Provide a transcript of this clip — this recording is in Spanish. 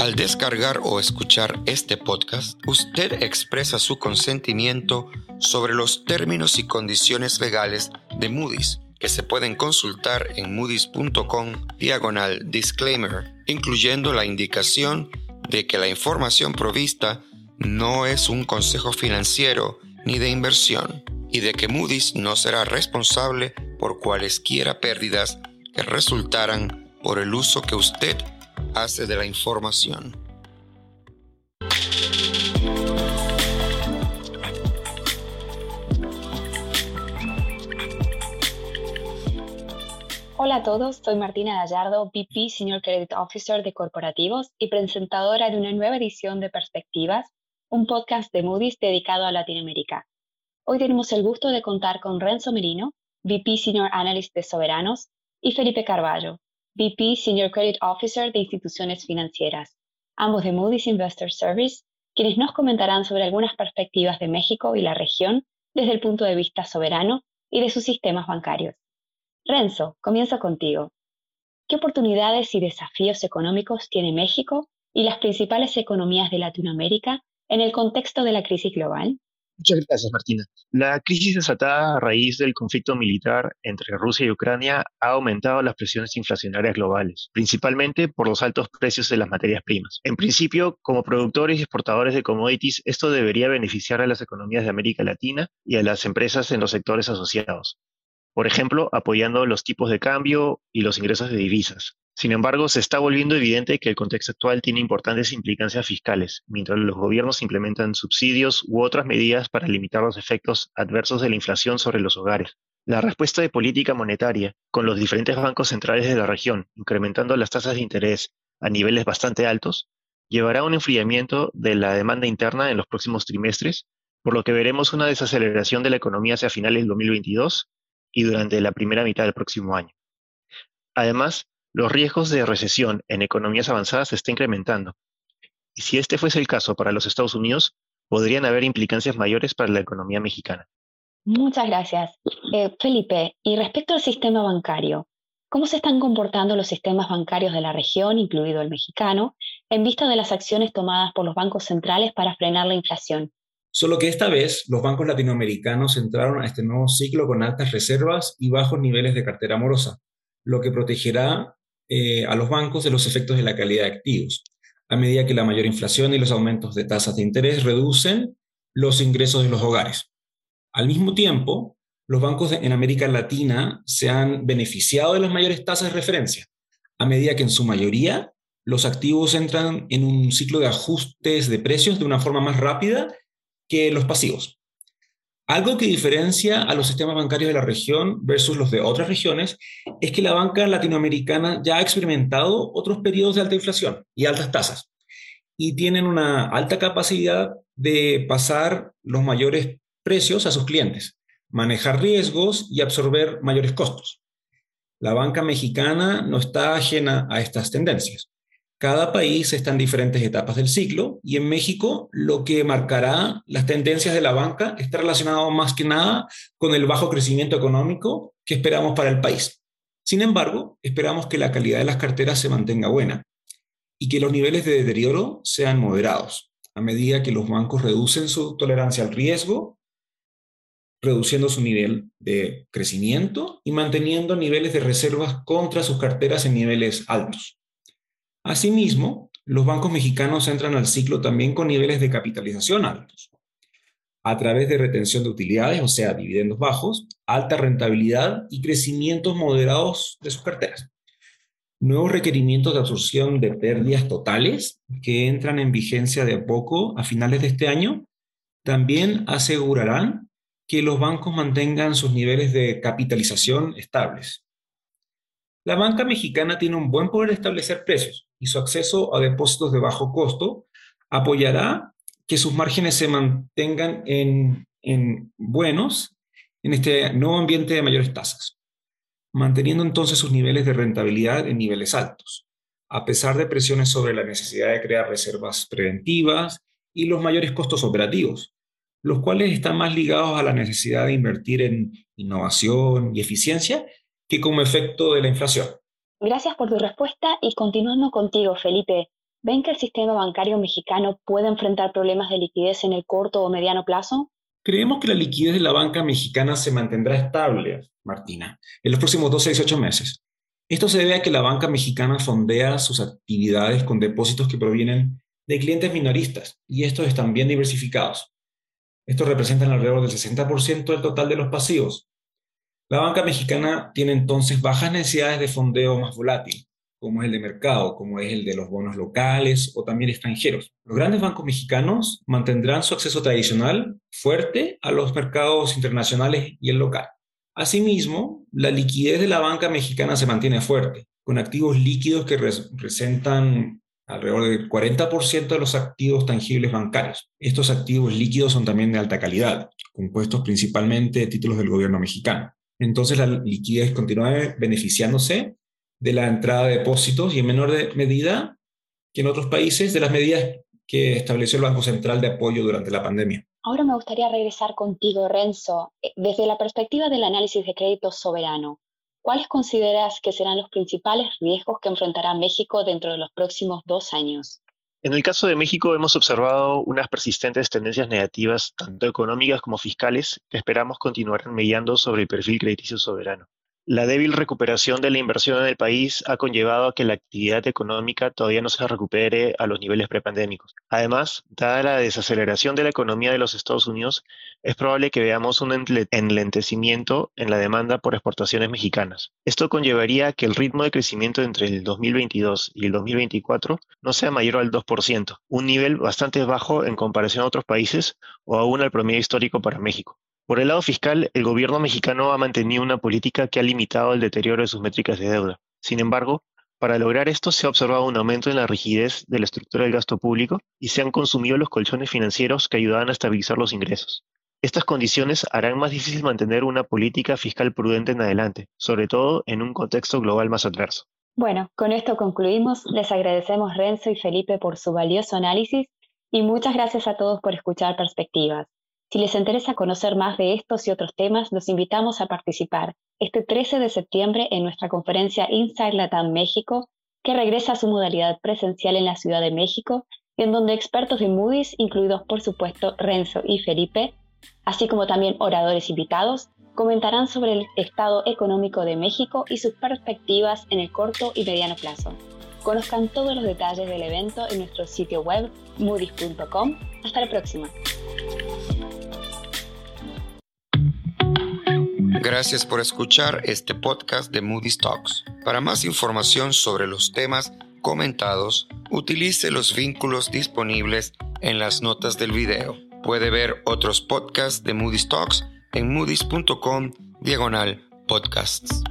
Al descargar o escuchar este podcast, usted expresa su consentimiento sobre los términos y condiciones legales de Moody's, que se pueden consultar en moodys.com diagonal disclaimer, incluyendo la indicación de que la información provista no es un consejo financiero ni de inversión y de que Moody's no será responsable por cualesquiera pérdidas que resultaran por el uso que usted hace de la información. Hola a todos, soy Martina Gallardo, VP Senior Credit Officer de Corporativos y presentadora de una nueva edición de Perspectivas, un podcast de Moody's dedicado a Latinoamérica. Hoy tenemos el gusto de contar con Renzo Merino, VP Senior Analyst de Soberanos, y Felipe Carballo, VP Senior Credit Officer de Instituciones Financieras, ambos de Moody's Investor Service, quienes nos comentarán sobre algunas perspectivas de México y la región desde el punto de vista soberano y de sus sistemas bancarios. Renzo, comienzo contigo. ¿Qué oportunidades y desafíos económicos tiene México y las principales economías de Latinoamérica en el contexto de la crisis global? Muchas gracias, Martina. La crisis desatada a raíz del conflicto militar entre Rusia y Ucrania ha aumentado las presiones inflacionarias globales, principalmente por los altos precios de las materias primas. En principio, como productores y exportadores de commodities, esto debería beneficiar a las economías de América Latina y a las empresas en los sectores asociados. Por ejemplo, apoyando los tipos de cambio y los ingresos de divisas. Sin embargo, se está volviendo evidente que el contexto actual tiene importantes implicancias fiscales, mientras los gobiernos implementan subsidios u otras medidas para limitar los efectos adversos de la inflación sobre los hogares. La respuesta de política monetaria, con los diferentes bancos centrales de la región incrementando las tasas de interés a niveles bastante altos, llevará a un enfriamiento de la demanda interna en los próximos trimestres, por lo que veremos una desaceleración de la economía hacia finales del 2022 y durante la primera mitad del próximo año. Además, los riesgos de recesión en economías avanzadas se están incrementando. Y si este fuese el caso para los Estados Unidos, podrían haber implicancias mayores para la economía mexicana. Muchas gracias. Eh, Felipe, y respecto al sistema bancario, ¿cómo se están comportando los sistemas bancarios de la región, incluido el mexicano, en vista de las acciones tomadas por los bancos centrales para frenar la inflación? Solo que esta vez los bancos latinoamericanos entraron a este nuevo ciclo con altas reservas y bajos niveles de cartera morosa, lo que protegerá eh, a los bancos de los efectos de la calidad de activos, a medida que la mayor inflación y los aumentos de tasas de interés reducen los ingresos de los hogares. Al mismo tiempo, los bancos en América Latina se han beneficiado de las mayores tasas de referencia, a medida que en su mayoría los activos entran en un ciclo de ajustes de precios de una forma más rápida que los pasivos. Algo que diferencia a los sistemas bancarios de la región versus los de otras regiones es que la banca latinoamericana ya ha experimentado otros periodos de alta inflación y altas tasas y tienen una alta capacidad de pasar los mayores precios a sus clientes, manejar riesgos y absorber mayores costos. La banca mexicana no está ajena a estas tendencias. Cada país está en diferentes etapas del ciclo y en México lo que marcará las tendencias de la banca está relacionado más que nada con el bajo crecimiento económico que esperamos para el país. Sin embargo, esperamos que la calidad de las carteras se mantenga buena y que los niveles de deterioro sean moderados a medida que los bancos reducen su tolerancia al riesgo, reduciendo su nivel de crecimiento y manteniendo niveles de reservas contra sus carteras en niveles altos. Asimismo, los bancos mexicanos entran al ciclo también con niveles de capitalización altos, a través de retención de utilidades, o sea, dividendos bajos, alta rentabilidad y crecimientos moderados de sus carteras. Nuevos requerimientos de absorción de pérdidas totales que entran en vigencia de a poco a finales de este año también asegurarán que los bancos mantengan sus niveles de capitalización estables. La banca mexicana tiene un buen poder de establecer precios y su acceso a depósitos de bajo costo apoyará que sus márgenes se mantengan en, buenos en este nuevo ambiente de mayores tasas, manteniendo entonces sus niveles de rentabilidad en niveles altos, a pesar de presiones sobre la necesidad de crear reservas preventivas y los mayores costos operativos, los cuales están más ligados a la necesidad de invertir en innovación y eficiencia que como efecto de la inflación. Gracias por tu respuesta y continuando contigo, Felipe. ¿Ven que el sistema bancario mexicano puede enfrentar problemas de liquidez en el corto o mediano plazo? Creemos que la liquidez de la banca mexicana se mantendrá estable, Martina, en los próximos 12 a 18 meses. Esto se debe a que la banca mexicana fondea sus actividades con depósitos que provienen de clientes minoristas y estos están bien diversificados. Estos representan alrededor del 60% del total de los pasivos. La banca mexicana tiene entonces bajas necesidades de fondeo más volátil, como es el de mercado, como es el de los bonos locales o también extranjeros. Los grandes bancos mexicanos mantendrán su acceso tradicional fuerte a los mercados internacionales y el local. Asimismo, la liquidez de la banca mexicana se mantiene fuerte, con activos líquidos que representan alrededor del 40% de los activos tangibles bancarios. Estos activos líquidos son también de alta calidad, compuestos principalmente de títulos del gobierno mexicano. Entonces la liquidez continúa beneficiándose de la entrada de depósitos y en menor medida que en otros países de las medidas que estableció el Banco Central de apoyo durante la pandemia. Ahora me gustaría regresar contigo, Renzo, eh, desde la perspectiva del análisis de crédito soberano. ¿Cuáles consideras que serán los principales riesgos que enfrentará México dentro de los próximos dos años? En el caso de México hemos observado unas persistentes tendencias negativas, tanto económicas como fiscales, que esperamos continuarán mediando sobre el perfil crediticio soberano. La débil recuperación de la inversión en el país ha conllevado a que la actividad económica todavía no se recupere a los niveles prepandémicos. Además, dada la desaceleración de la economía de los Estados Unidos, es probable que veamos un enlentecimiento en la demanda por exportaciones mexicanas. Esto conllevaría que el ritmo de crecimiento entre el 2022 y el 2024 no sea mayor al 2%, un nivel bastante bajo en comparación a otros países o aún al promedio histórico para México. Por el lado fiscal, el gobierno mexicano ha mantenido una política que ha limitado el deterioro de sus métricas de deuda. Sin embargo, para lograr esto se ha observado un aumento en la rigidez de la estructura del gasto público y se han consumido los colchones financieros que ayudaban a estabilizar los ingresos. Estas condiciones harán más difícil mantener una política fiscal prudente en adelante, sobre todo en un contexto global más adverso. Bueno, con esto concluimos. Les agradecemos Renzo y Felipe por su valioso análisis y muchas gracias a todos por escuchar Perspectivas. Si les interesa conocer más de estos y otros temas, los invitamos a participar este 13 de septiembre en nuestra conferencia Inside Latam México, que regresa a su modalidad presencial en la Ciudad de México, en donde expertos de Moody's, incluidos por supuesto Renzo y Felipe, así como también oradores invitados, comentarán sobre el estado económico de México y sus perspectivas en el corto y mediano plazo. Conozcan todos los detalles del evento en nuestro sitio web moodys.com. Hasta la próxima. Gracias por escuchar este podcast de Moody's Talks. Para más información sobre los temas comentados, utilice los vínculos disponibles en las notas del video. Puede ver otros podcasts de Moody's Talks en moodys.com diagonal podcasts.